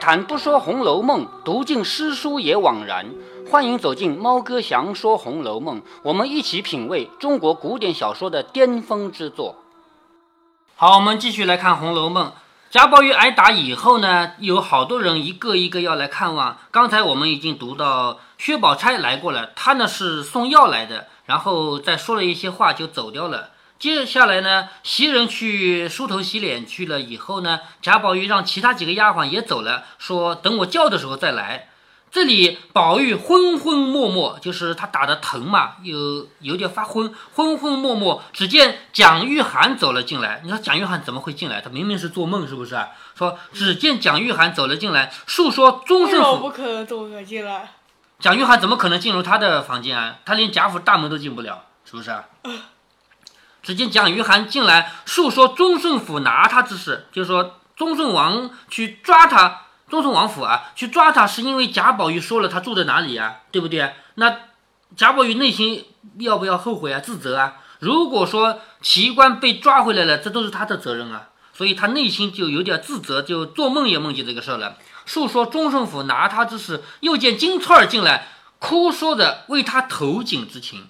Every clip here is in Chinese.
谈不说《红楼梦》，读尽诗书也枉然。欢迎走进猫哥祥说《红楼梦》，我们一起品味中国古典小说的巅峰之作。好，我们继续来看《红楼梦》。贾宝玉挨打以后呢，有好多人一个一个要来看望。刚才我们已经读到薛宝钗来过了，她呢是送药来的，然后再说了一些话就走掉了。接下来呢，袭人去梳头洗脸去了以后呢，贾宝玉让其他几个丫鬟也走了，说等我叫的时候再来。这里宝玉昏昏默默，就是他打的疼嘛，有有点发昏，昏昏默默。只见蒋玉菡走了进来，你说蒋玉菡怎么会进来？他明明是做梦，是不是？说只见蒋玉菡走了进来，诉说终胜府不可能走了进来。蒋玉菡怎么可能进入他的房间啊？他连贾府大门都进不了，是不是？只见蒋玉菡进来，诉说忠顺府拿他之事，就是说忠顺王去抓他。忠顺王府啊，去抓他是因为贾宝玉说了他住在哪里啊，对不对？那贾宝玉内心要不要后悔啊、自责啊？如果说奇观被抓回来了，这都是他的责任啊，所以他内心就有点自责，就做梦也梦见这个事儿了。诉说忠顺府拿他之事，又见金钏儿进来，哭说着为他投井之情，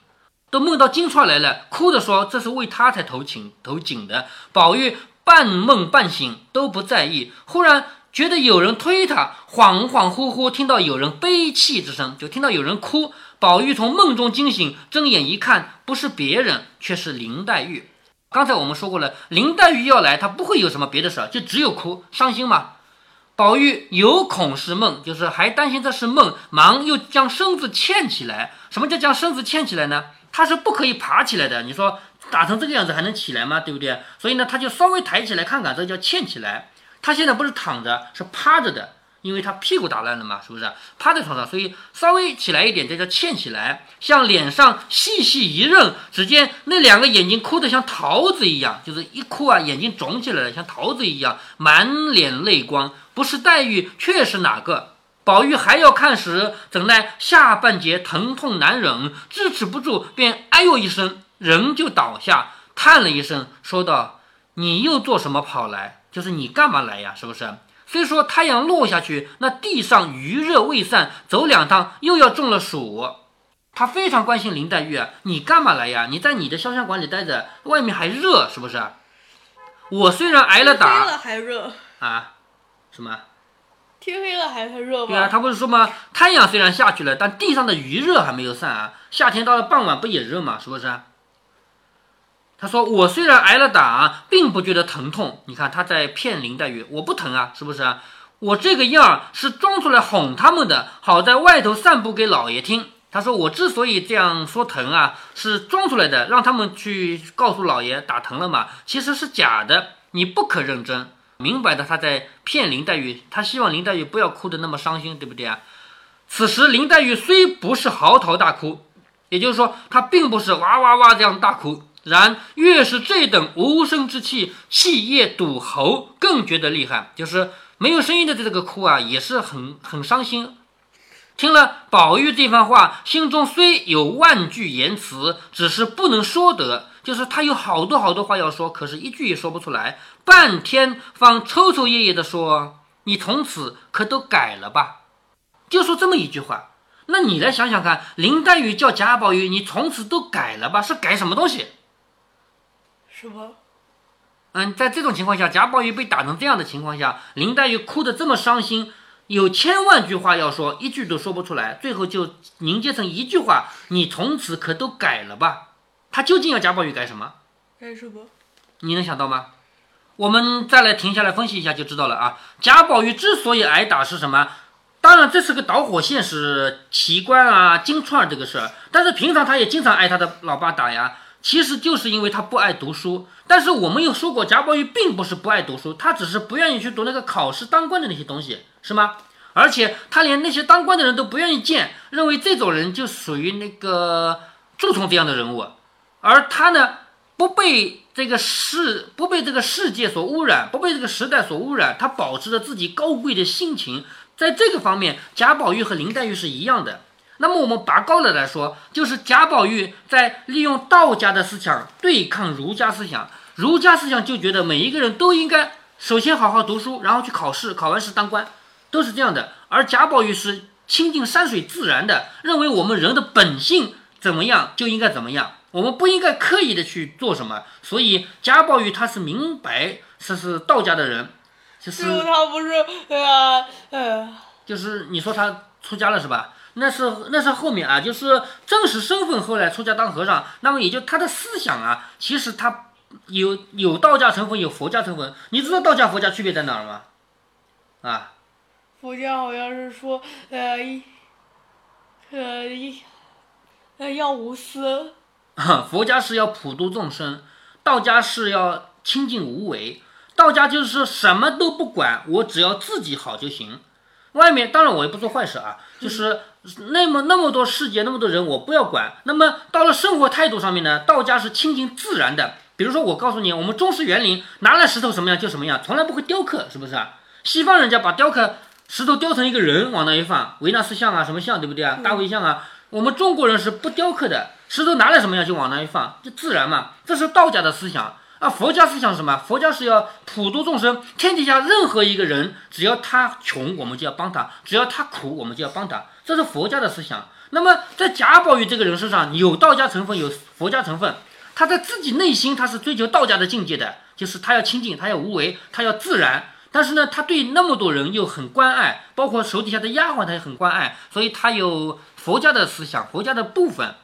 都梦到金钏来了，哭着说这是为他才投井投井的。宝玉半梦半醒都不在意，忽然。觉得有人推他，恍恍惚惚听到有人悲泣之声，就听到有人哭。宝玉从梦中惊醒，睁眼一看，不是别人，却是林黛玉。刚才我们说过了，林黛玉要来，她不会有什么别的事儿，就只有哭伤心嘛。宝玉有恐是梦，就是还担心这是梦，忙又将身子欠起来。什么叫将身子欠起来呢？他是不可以爬起来的。你说打成这个样子还能起来吗？对不对？所以呢，他就稍微抬起来看看，这叫欠起来。他现在不是躺着，是趴着的，因为他屁股打烂了嘛，是不是？趴在床上，所以稍微起来一点，这叫欠起来。向脸上细细一认，只见那两个眼睛哭得像桃子一样，就是一哭啊，眼睛肿起来了，像桃子一样，满脸泪光。不是黛玉，却是哪个？宝玉还要看时，怎奈下半截疼痛难忍，支持不住，便哎呦一声，人就倒下，叹了一声，说道：“你又做什么跑来？”就是你干嘛来呀？是不是？虽说太阳落下去，那地上余热未散，走两趟又要中了暑。他非常关心林黛玉啊，你干嘛来呀？你在你的潇湘馆里待着，外面还热，是不是？我虽然挨了打，了还热啊？什么？天黑了还还热吗？对啊，他不是说吗？太阳虽然下去了，但地上的余热还没有散啊。夏天到了傍晚不也热吗？是不是？他说：“我虽然挨了打，并不觉得疼痛。你看他在骗林黛玉，我不疼啊，是不是啊？我这个样是装出来哄他们的，好在外头散布给老爷听。他说我之所以这样说疼啊，是装出来的，让他们去告诉老爷打疼了嘛。其实是假的，你不可认真。明摆的，他在骗林黛玉，他希望林黛玉不要哭得那么伤心，对不对啊？此时林黛玉虽不是嚎啕大哭，也就是说，她并不是哇哇哇这样大哭。”然越是这等无声之气，气液堵喉，更觉得厉害。就是没有声音的这个哭啊，也是很很伤心。听了宝玉这番话，心中虽有万句言辞，只是不能说得。就是他有好多好多话要说，可是一句也说不出来。半天方抽抽噎噎的说：“你从此可都改了吧？”就说这么一句话。那你来想想看，林黛玉叫贾宝玉：“你从此都改了吧？”是改什么东西？什么？嗯，在这种情况下，贾宝玉被打成这样的情况下，林黛玉哭得这么伤心，有千万句话要说，一句都说不出来，最后就凝结成一句话：“你从此可都改了吧？”他究竟要贾宝玉改什么？改什么？你能想到吗？我们再来停下来分析一下就知道了啊。贾宝玉之所以挨打是什么？当然这是个导火线，是奇观啊、金钏这个事儿。但是平常他也经常挨他的老爸打呀。其实就是因为他不爱读书，但是我们又说过，贾宝玉并不是不爱读书，他只是不愿意去读那个考试当官的那些东西，是吗？而且他连那些当官的人都不愿意见，认为这种人就属于那个蛀虫这样的人物，而他呢，不被这个世不被这个世界所污染，不被这个时代所污染，他保持着自己高贵的心情，在这个方面，贾宝玉和林黛玉是一样的。那么我们拔高了来说，就是贾宝玉在利用道家的思想对抗儒家思想。儒家思想就觉得每一个人都应该首先好好读书，然后去考试，考完试当官。都是这样的。而贾宝玉是亲近山水自然的，认为我们人的本性怎么样就应该怎么样，我们不应该刻意的去做什么。所以贾宝玉他是明白这是道家的人，就是他不是呃呃，就是你说他出家了是吧？那是那是后面啊，就是正式身份后来出家当和尚，那么也就他的思想啊，其实他有有道家成分，有佛家成分。你知道道家佛家区别在哪儿吗？啊，佛家好像是说呃一呃一呃要无私，佛家是要普度众生，道家是要清净无为。道家就是什么都不管，我只要自己好就行。外面当然我也不做坏事啊，就是那么那么多世界那么多人我不要管。那么到了生活态度上面呢，道家是亲近自然的。比如说我告诉你，我们中式园林拿来石头什么样就什么样，从来不会雕刻，是不是啊？西方人家把雕刻石头雕成一个人往那一放，维纳斯像啊什么像对不对啊？大卫像啊。我们中国人是不雕刻的，石头拿来什么样就往那一放，就自然嘛。这是道家的思想。啊，佛家思想是什么？佛家是要普度众生，天底下任何一个人，只要他穷，我们就要帮他；只要他苦，我们就要帮他。这是佛家的思想。那么在贾宝玉这个人身上，有道家成分，有佛家成分。他在自己内心，他是追求道家的境界的，就是他要清净，他要无为，他要自然。但是呢，他对那么多人又很关爱，包括手底下的丫鬟，他也很关爱，所以他有佛家的思想，佛家的部分。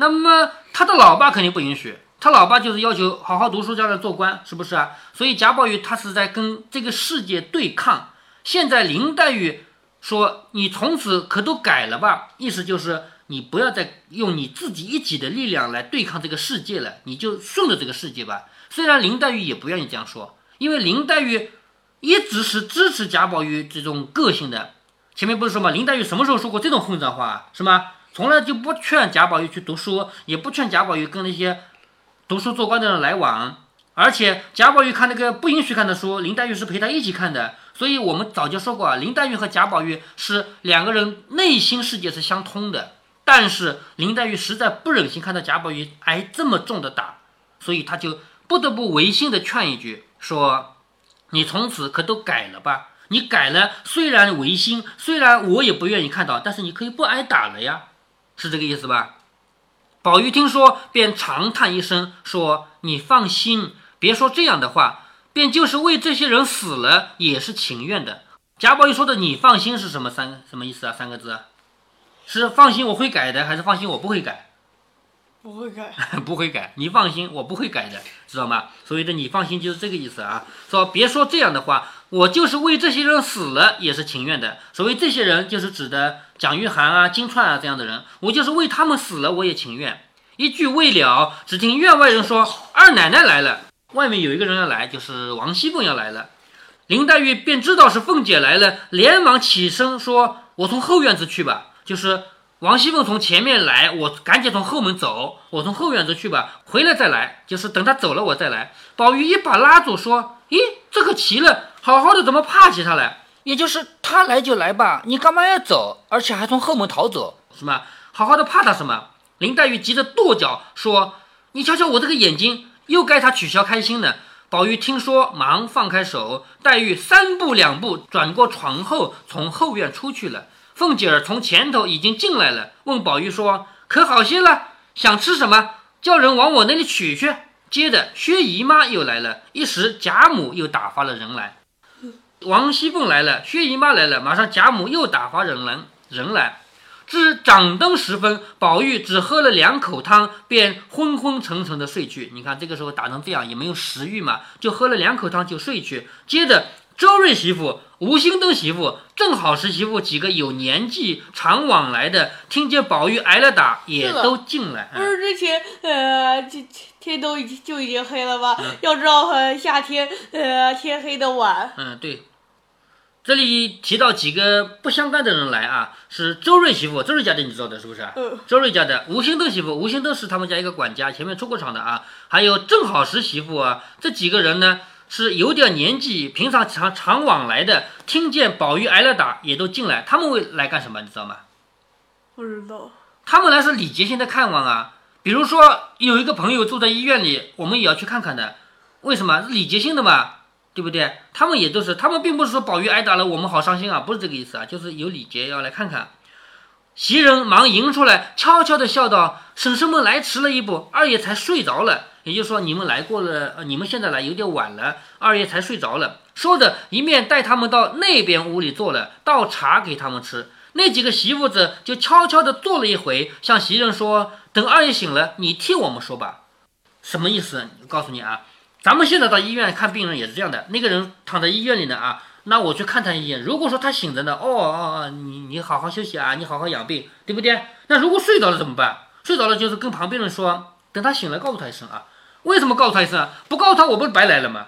那么他的老爸肯定不允许。他老爸就是要求好好读书，将来做官，是不是啊？所以贾宝玉他是在跟这个世界对抗。现在林黛玉说：“你从此可都改了吧？”意思就是你不要再用你自己一己的力量来对抗这个世界了，你就顺着这个世界吧。虽然林黛玉也不愿意这样说，因为林黛玉一直是支持贾宝玉这种个性的。前面不是说吗？林黛玉什么时候说过这种混账话？是吗？从来就不劝贾宝玉去读书，也不劝贾宝玉跟那些。读书做官的人来往，而且贾宝玉看那个不允许看的书，林黛玉是陪他一起看的。所以我们早就说过啊，林黛玉和贾宝玉是两个人内心世界是相通的。但是林黛玉实在不忍心看到贾宝玉挨这么重的打，所以她就不得不违心的劝一句，说：“你从此可都改了吧？你改了，虽然违心，虽然我也不愿意看到，但是你可以不挨打了呀，是这个意思吧？”宝玉听说，便长叹一声，说：“你放心，别说这样的话，便就是为这些人死了，也是情愿的。”贾宝玉说的“你放心”是什么三什么意思啊？三个字，是放心我会改的，还是放心我不会改？不会改，不会改。你放心，我不会改的，知道吗？所以的“你放心”就是这个意思啊。说别说这样的话，我就是为这些人死了，也是情愿的。所谓这些人，就是指的。蒋玉菡啊，金钏啊，这样的人，我就是为他们死了，我也情愿。一句未了，只听院外人说：“二奶奶来了。”外面有一个人要来，就是王熙凤要来了。林黛玉便知道是凤姐来了，连忙起身说：“我从后院子去吧。”就是王熙凤从前面来，我赶紧从后门走，我从后院子去吧，回来再来。就是等她走了，我再来。宝玉一把拉住，说：“咦，这可奇了，好好的怎么怕起他来？”也就是他来就来吧，你干嘛要走？而且还从后门逃走，什么？好好的怕他什么？林黛玉急着跺脚说：“你瞧瞧我这个眼睛，又该他取消开心呢。”宝玉听说，忙放开手，黛玉三步两步转过床后，从后院出去了。凤姐儿从前头已经进来了，问宝玉说：“可好些了？想吃什么？叫人往我那里取去。”接着薛姨妈又来了，一时贾母又打发了人来。王熙凤来了，薛姨妈来了，马上贾母又打发人来人来。至掌灯时分，宝玉只喝了两口汤，便昏昏沉沉的睡去。你看这个时候打成这样，也没有食欲嘛，就喝了两口汤就睡去。接着周瑞媳妇、吴兴登媳妇、正好是媳妇几个有年纪、常往来的，听见宝玉挨了打，也都进来。不是之前呃，天天都已经就已经黑了吧？要知道呃，夏天呃，天黑的晚。嗯，对。这里提到几个不相干的人来啊，是周瑞媳妇，周瑞家的你知道的是不是？嗯。周瑞家的吴兴登媳妇，吴兴登是他们家一个管家，前面出过场的啊。还有正好时媳妇啊，这几个人呢是有点年纪，平常常常往来的，听见宝玉挨了打，也都进来。他们会来干什么？你知道吗？不知道。他们来是礼节性的看望啊。比如说有一个朋友住在医院里，我们也要去看看的。为什么？礼节性的嘛。对不对？他们也都是，他们并不是说宝玉挨打了，我们好伤心啊，不是这个意思啊，就是有礼节要来看看。袭人忙迎出来，悄悄地笑道：“婶婶们来迟了一步，二爷才睡着了。也就是说，你们来过了，你们现在来有点晚了，二爷才睡着了。”说着，一面带他们到那边屋里坐了，倒茶给他们吃。那几个媳妇子就悄悄地坐了一回，向袭人说：“等二爷醒了，你替我们说吧。”什么意思？告诉你啊，咱们现在到医院看病人也是这样的，那个人躺在医院里呢啊。那我去看他一眼。如果说他醒着呢，哦哦哦，你你好好休息啊，你好好养病，对不对？那如果睡着了怎么办？睡着了就是跟旁边人说，等他醒了告诉他一声啊。为什么告诉他一声？不告诉他我不是白来了吗？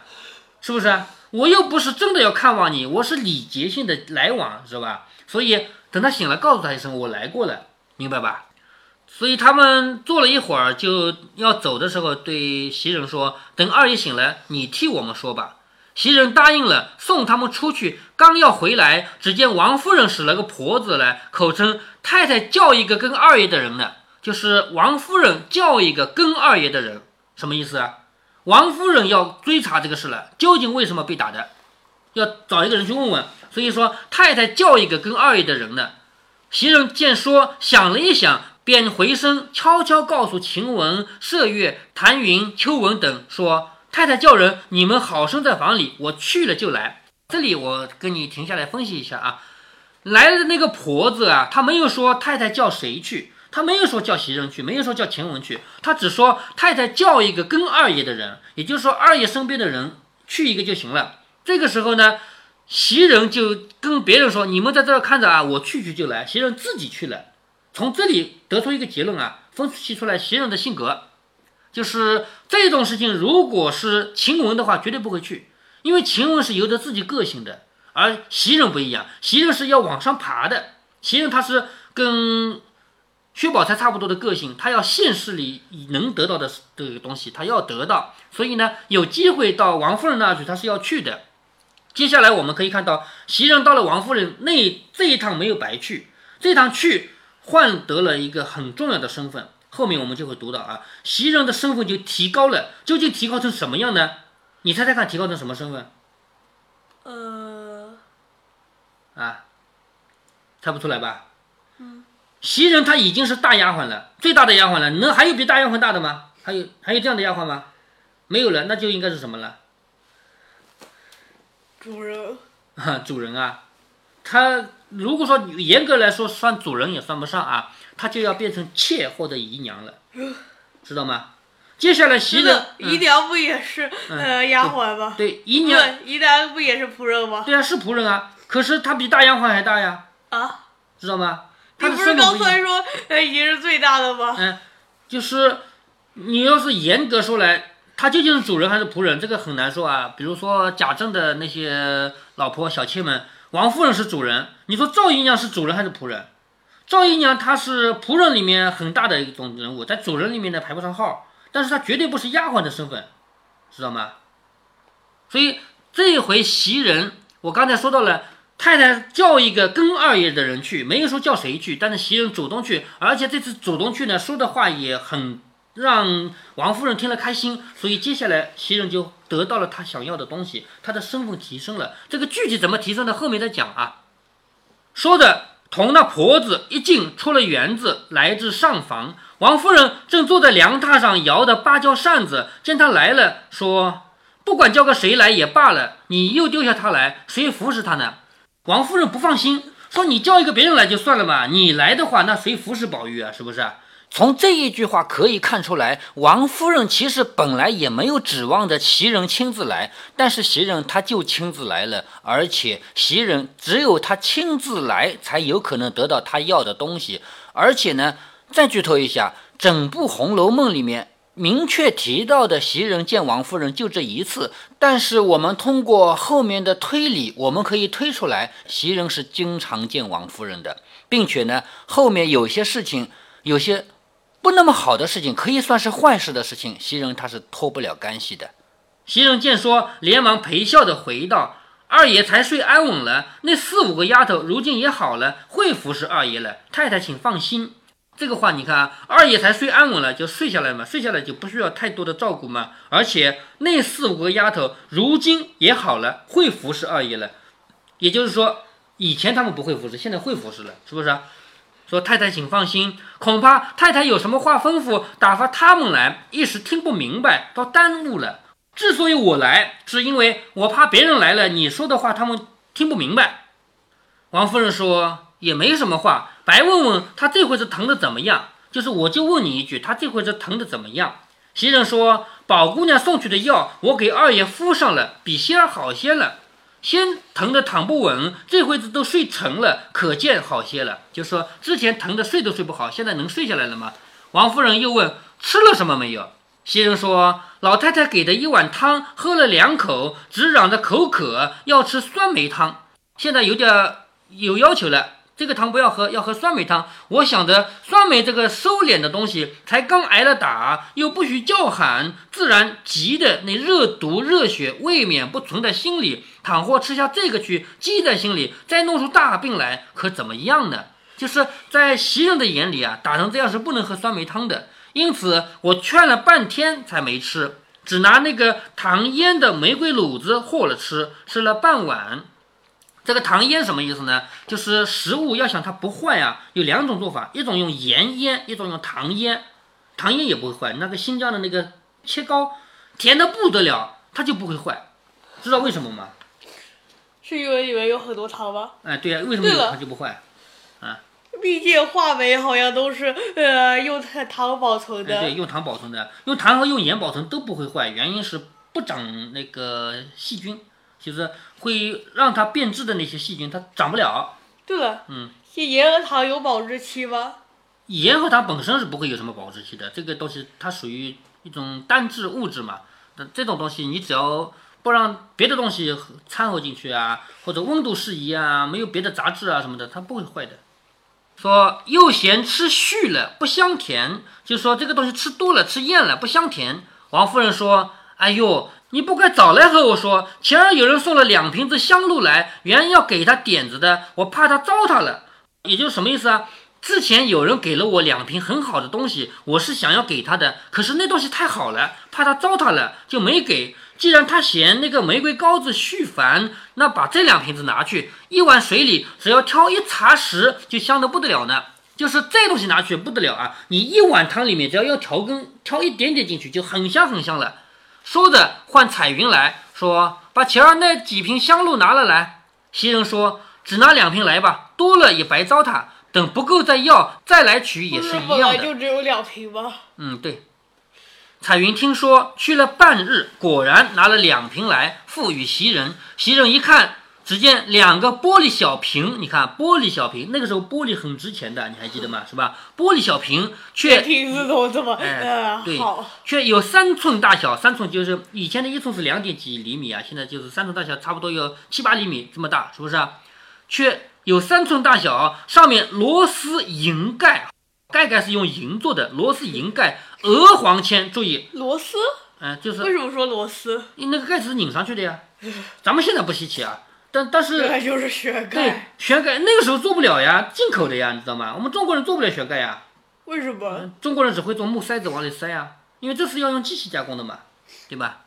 是不是？我又不是真的要看望你，我是礼节性的来往，是吧？所以等他醒了告诉他一声，我来过了，明白吧？所以他们坐了一会儿就要走的时候，对袭人说，等二爷醒了，你替我们说吧。袭人答应了，送他们出去。刚要回来，只见王夫人使了个婆子来，口称太太叫一个跟二爷的人呢，就是王夫人叫一个跟二爷的人，什么意思啊？王夫人要追查这个事了，究竟为什么被打的？要找一个人去问问。所以说太太叫一个跟二爷的人呢。袭人见说，想了一想，便回身悄悄告诉晴雯、麝月、谭云、秋纹等说。太太叫人，你们好生在房里，我去了就来。这里我跟你停下来分析一下啊，来的那个婆子啊，她没有说太太叫谁去，他没有说叫袭人去，没有说叫晴雯去，他只说太太叫一个跟二爷的人，也就是说二爷身边的人去一个就行了。这个时候呢，袭人就跟别人说，你们在这儿看着啊，我去去就来。袭人自己去了，从这里得出一个结论啊，分析出来袭人的性格。就是这种事情，如果是晴雯的话，绝对不会去，因为晴雯是有着自己个性的，而袭人不一样，袭人是要往上爬的。袭人他是跟薛宝钗差不多的个性，她要现实里能得到的这个东西，她要得到，所以呢，有机会到王夫人那去，她是要去的。接下来我们可以看到，袭人到了王夫人那这一趟没有白去，这趟去换得了一个很重要的身份。后面我们就会读到啊，袭人的身份就提高了，究竟提高成什么样呢？你猜猜看，提高成什么身份？呃，啊，猜不出来吧？嗯，袭人她已经是大丫鬟了，最大的丫鬟了，能还有比大丫鬟大的吗？还有还有这样的丫鬟吗？没有了，那就应该是什么了？主人。啊，主人啊，他如果说严格来说算主人也算不上啊。他就要变成妾或者姨娘了，知道吗？接下来袭人，姨娘不也是呃丫鬟吗？对，姨娘，姨娘不也是仆人吗？对啊，是仆人啊。可是她比大丫鬟还大呀。啊，知道吗？你不是刚才说呃已经是最大的吗？嗯，就是你要是严格说来，他究竟是主人还是仆人，这个很难说啊。比如说贾政的那些老婆小妾们，王夫人是主人，你说赵姨娘是主人还是仆人？赵姨娘她是仆人里面很大的一种人物，在主人里面呢排不上号，但是她绝对不是丫鬟的身份，知道吗？所以这一回袭人，我刚才说到了，太太叫一个跟二爷的人去，没有说叫谁去，但是袭人主动去，而且这次主动去呢，说的话也很让王夫人听了开心，所以接下来袭人就得到了她想要的东西，她的身份提升了。这个具体怎么提升的，后面再讲啊。说着。同那婆子一进，出了园子，来至上房。王夫人正坐在凉榻上摇的芭蕉扇子，见他来了，说：“不管叫个谁来也罢了，你又丢下他来，谁服侍他呢？”王夫人不放心，说：“你叫一个别人来就算了嘛，你来的话，那谁服侍宝玉啊？是不是？”从这一句话可以看出来，王夫人其实本来也没有指望着袭人亲自来，但是袭人她就亲自来了，而且袭人只有她亲自来，才有可能得到她要的东西。而且呢，再剧透一下，整部《红楼梦》里面明确提到的袭人见王夫人就这一次，但是我们通过后面的推理，我们可以推出来，袭人是经常见王夫人的，并且呢，后面有些事情，有些。不那么好的事情，可以算是坏事的事情，袭人她是脱不了干系的。袭人见说，连忙陪笑的回道：“二爷才睡安稳了，那四五个丫头如今也好了，会服侍二爷了。太太请放心。”这个话你看啊，二爷才睡安稳了，就睡下来嘛，睡下来就不需要太多的照顾嘛。而且那四五个丫头如今也好了，会服侍二爷了。也就是说，以前他们不会服侍，现在会服侍了，是不是？说太太请放心，恐怕太太有什么话吩咐，打发他们来，一时听不明白，倒耽误了。之所以我来，是因为我怕别人来了，你说的话他们听不明白。王夫人说。也没什么话，白问问他这回子疼的怎么样？就是我就问你一句，他这回子疼的怎么样？袭人说：“宝姑娘送去的药，我给二爷敷上了，比先儿好些了。先疼的躺不稳，这回子都睡沉了，可见好些了。就说之前疼的睡都睡不好，现在能睡下来了吗？”王夫人又问：“吃了什么没有？”袭人说：“老太太给的一碗汤，喝了两口，只嚷着口渴，要吃酸梅汤。现在有点有要求了。”这个汤不要喝，要喝酸梅汤。我想着酸梅这个收敛的东西，才刚挨了打，又不许叫喊，自然急的那热毒热血未免不存在心里。倘或吃下这个去积在心里，再弄出大病来，可怎么样呢？就是在袭人的眼里啊，打成这样是不能喝酸梅汤的。因此我劝了半天才没吃，只拿那个糖腌的玫瑰卤子和了吃，吃了半碗。这个糖腌什么意思呢？就是食物要想它不坏啊，有两种做法，一种用盐腌，一种用糖腌。糖腌也不会坏，那个新疆的那个切糕，甜的不得了，它就不会坏。知道为什么吗？是因为里面有很多糖吗？哎，对呀，为什么有糖就不坏？啊？毕竟话梅好像都是呃用糖保存的。对，用糖保存的，用糖和用盐保存都不会坏，原因是不长那个细菌。就是会让它变质的那些细菌，它长不了。对了，嗯，盐和糖有保质期吗？盐和糖本身是不会有什么保质期的，这个东西它属于一种单质物质嘛。那这种东西你只要不让别的东西掺和进去啊，或者温度适宜啊，没有别的杂质啊什么的，它不会坏的。说又嫌吃续了不香甜，就说这个东西吃多了吃厌了不香甜。王夫人说：“哎呦。”你不该早来和我说，前儿有人送了两瓶子香露来，原要给他点子的，我怕他糟蹋了。也就是什么意思啊？之前有人给了我两瓶很好的东西，我是想要给他的，可是那东西太好了，怕他糟蹋了，就没给。既然他嫌那个玫瑰膏子续烦，那把这两瓶子拿去，一碗水里只要挑一茶匙，就香的不得了呢。就是这东西拿去不得了啊！你一碗汤里面只要要调羹，挑一点点进去，就很香很香了。说着，唤彩云来说：“把前儿那几瓶香露拿了来。”袭人说：“只拿两瓶来吧，多了也白糟蹋。等不够再要，再来取也是一样的。”就只有两瓶吗？嗯，对。彩云听说去了半日，果然拿了两瓶来，付与袭人。袭人一看。只见两个玻璃小瓶，你看玻璃小瓶，那个时候玻璃很值钱的，你还记得吗？是吧？玻璃小瓶却瓶子都这么哎，对，却有三寸大小，三寸就是以前的一寸是两点几厘米啊，现在就是三寸大小，差不多有七八厘米这么大，是不是啊？却有三寸大小，上面螺丝银盖，盖盖是用银做的，螺丝银盖，鹅黄铅，注意螺丝，嗯，就是为什么说螺丝？你那个盖子是拧上去的呀，咱们现在不稀奇啊。但但是，对，就是旋盖。对，旋盖那个时候做不了呀，进口的呀，你知道吗？我们中国人做不了旋盖呀。为什么？中国人只会做木塞子往里塞呀，因为这是要用机器加工的嘛，对吧？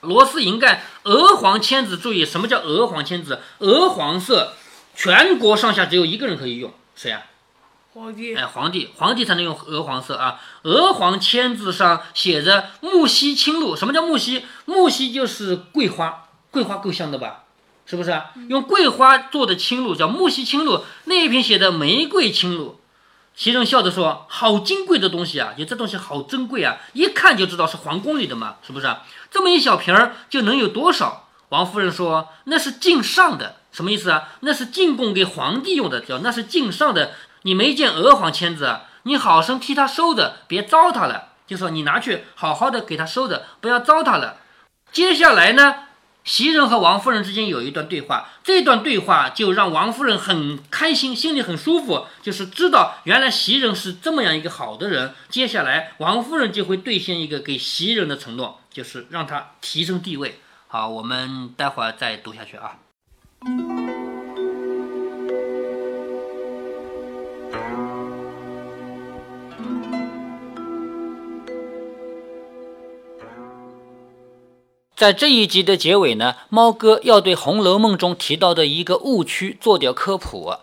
螺丝银盖，鹅黄签子，注意什么叫鹅黄签子？鹅黄色，全国上下只有一个人可以用，谁呀？皇帝。哎，皇帝，皇帝才能用鹅黄色啊。鹅黄签子上写着木樨青露，什么叫木樨？木樨就是桂花，桂花够香的吧？是不是啊？用桂花做的青露叫木樨青露，那一瓶写的玫瑰青露。袭人笑着说：“好金贵的东西啊，就这东西好珍贵啊，一看就知道是皇宫里的嘛，是不是？这么一小瓶儿就能有多少？”王夫人说：“那是敬上的，什么意思啊？那是进贡给皇帝用的，叫那是敬上的。你没见娥皇签字啊？你好生替他收着，别糟蹋了。就说你拿去好好的给他收着，不要糟蹋了。接下来呢？”袭人和王夫人之间有一段对话，这段对话就让王夫人很开心，心里很舒服，就是知道原来袭人是这么样一个好的人。接下来王夫人就会兑现一个给袭人的承诺，就是让她提升地位。好，我们待会儿再读下去啊。在这一集的结尾呢，猫哥要对《红楼梦》中提到的一个误区做点科普。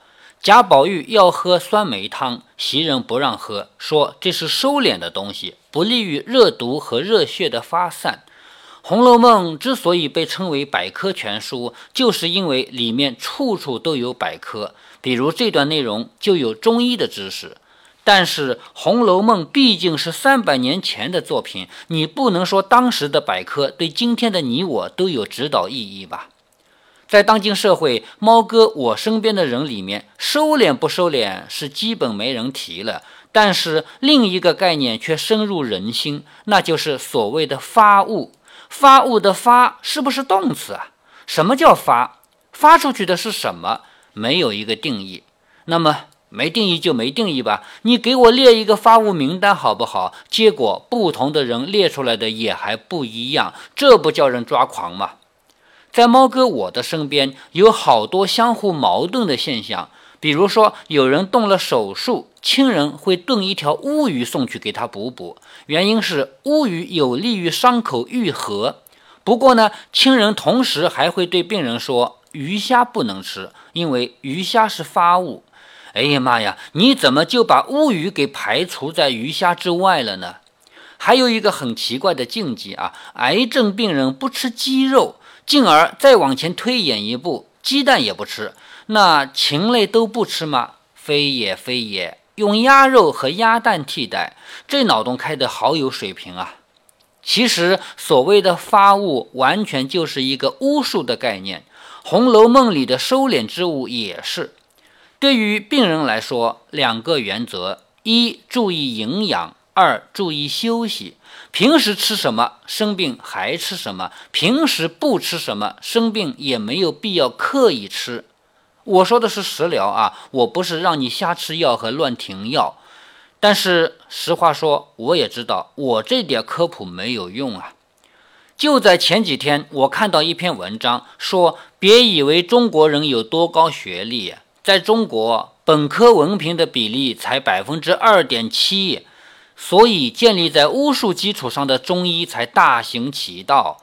贾宝玉要喝酸梅汤，袭人不让喝，说这是收敛的东西，不利于热毒和热血的发散。《红楼梦》之所以被称为百科全书，就是因为里面处处都有百科，比如这段内容就有中医的知识。但是《红楼梦》毕竟是三百年前的作品，你不能说当时的百科对今天的你我都有指导意义吧？在当今社会，猫哥我身边的人里面，收敛不收敛是基本没人提了。但是另一个概念却深入人心，那就是所谓的发物。发物的发是不是动词啊？什么叫发？发出去的是什么？没有一个定义。那么没定义就没定义吧。你给我列一个发物名单好不好？结果不同的人列出来的也还不一样，这不叫人抓狂吗？在猫哥我的身边有好多相互矛盾的现象，比如说有人动了手术，亲人会炖一条乌鱼送去给他补补，原因是乌鱼有利于伤口愈合。不过呢，亲人同时还会对病人说，鱼虾不能吃，因为鱼虾是发物。哎呀妈呀，你怎么就把乌鱼给排除在鱼虾之外了呢？还有一个很奇怪的禁忌啊，癌症病人不吃鸡肉。进而再往前推演一步，鸡蛋也不吃，那禽类都不吃吗？非也非也，用鸭肉和鸭蛋替代，这脑洞开得好有水平啊！其实所谓的发物，完全就是一个巫术的概念，《红楼梦》里的收敛之物也是。对于病人来说，两个原则：一注意营养，二注意休息。平时吃什么生病还吃什么，平时不吃什么生病也没有必要刻意吃。我说的是食疗啊，我不是让你瞎吃药和乱停药。但是实话说，我也知道我这点科普没有用啊。就在前几天，我看到一篇文章说，别以为中国人有多高学历，在中国本科文凭的比例才百分之二点七。所以，建立在巫术基础上的中医才大行其道。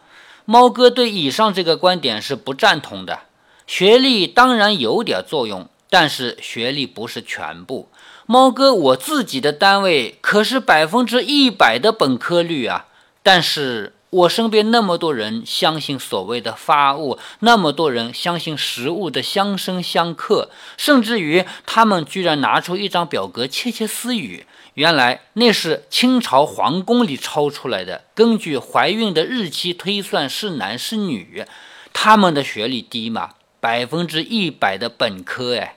猫哥对以上这个观点是不赞同的。学历当然有点作用，但是学历不是全部。猫哥我自己的单位可是百分之一百的本科率啊，但是。我身边那么多人相信所谓的发物，那么多人相信食物的相生相克，甚至于他们居然拿出一张表格窃窃私语。原来那是清朝皇宫里抄出来的，根据怀孕的日期推算是男是女。他们的学历低嘛，百分之一百的本科哎。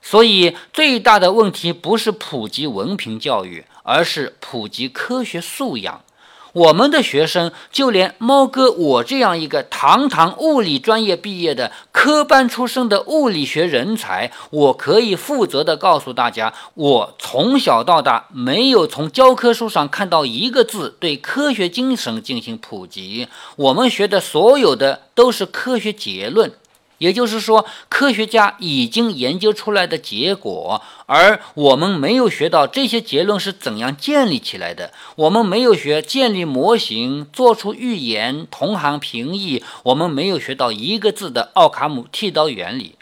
所以最大的问题不是普及文凭教育，而是普及科学素养。我们的学生，就连猫哥我这样一个堂堂物理专业毕业的科班出身的物理学人才，我可以负责的告诉大家，我从小到大没有从教科书上看到一个字对科学精神进行普及。我们学的所有的都是科学结论。也就是说，科学家已经研究出来的结果，而我们没有学到这些结论是怎样建立起来的。我们没有学建立模型、做出预言、同行评议，我们没有学到一个字的奥卡姆剃刀原理。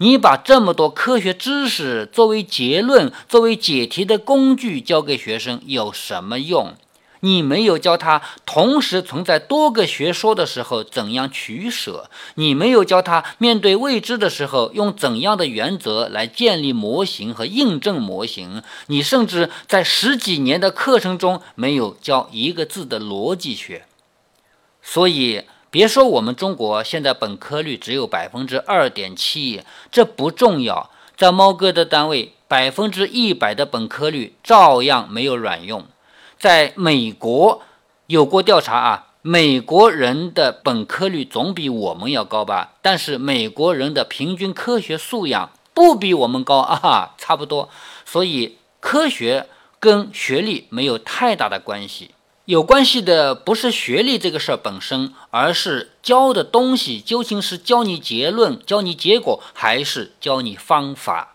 你把这么多科学知识作为结论、作为解题的工具教给学生，有什么用？你没有教他同时存在多个学说的时候怎样取舍，你没有教他面对未知的时候用怎样的原则来建立模型和印证模型，你甚至在十几年的课程中没有教一个字的逻辑学。所以，别说我们中国现在本科率只有百分之二点七，这不重要，在猫哥的单位，百分之一百的本科率照样没有卵用。在美国有过调查啊，美国人的本科率总比我们要高吧？但是美国人的平均科学素养不比我们高啊，差不多。所以科学跟学历没有太大的关系，有关系的不是学历这个事儿本身，而是教的东西究竟是教你结论、教你结果，还是教你方法。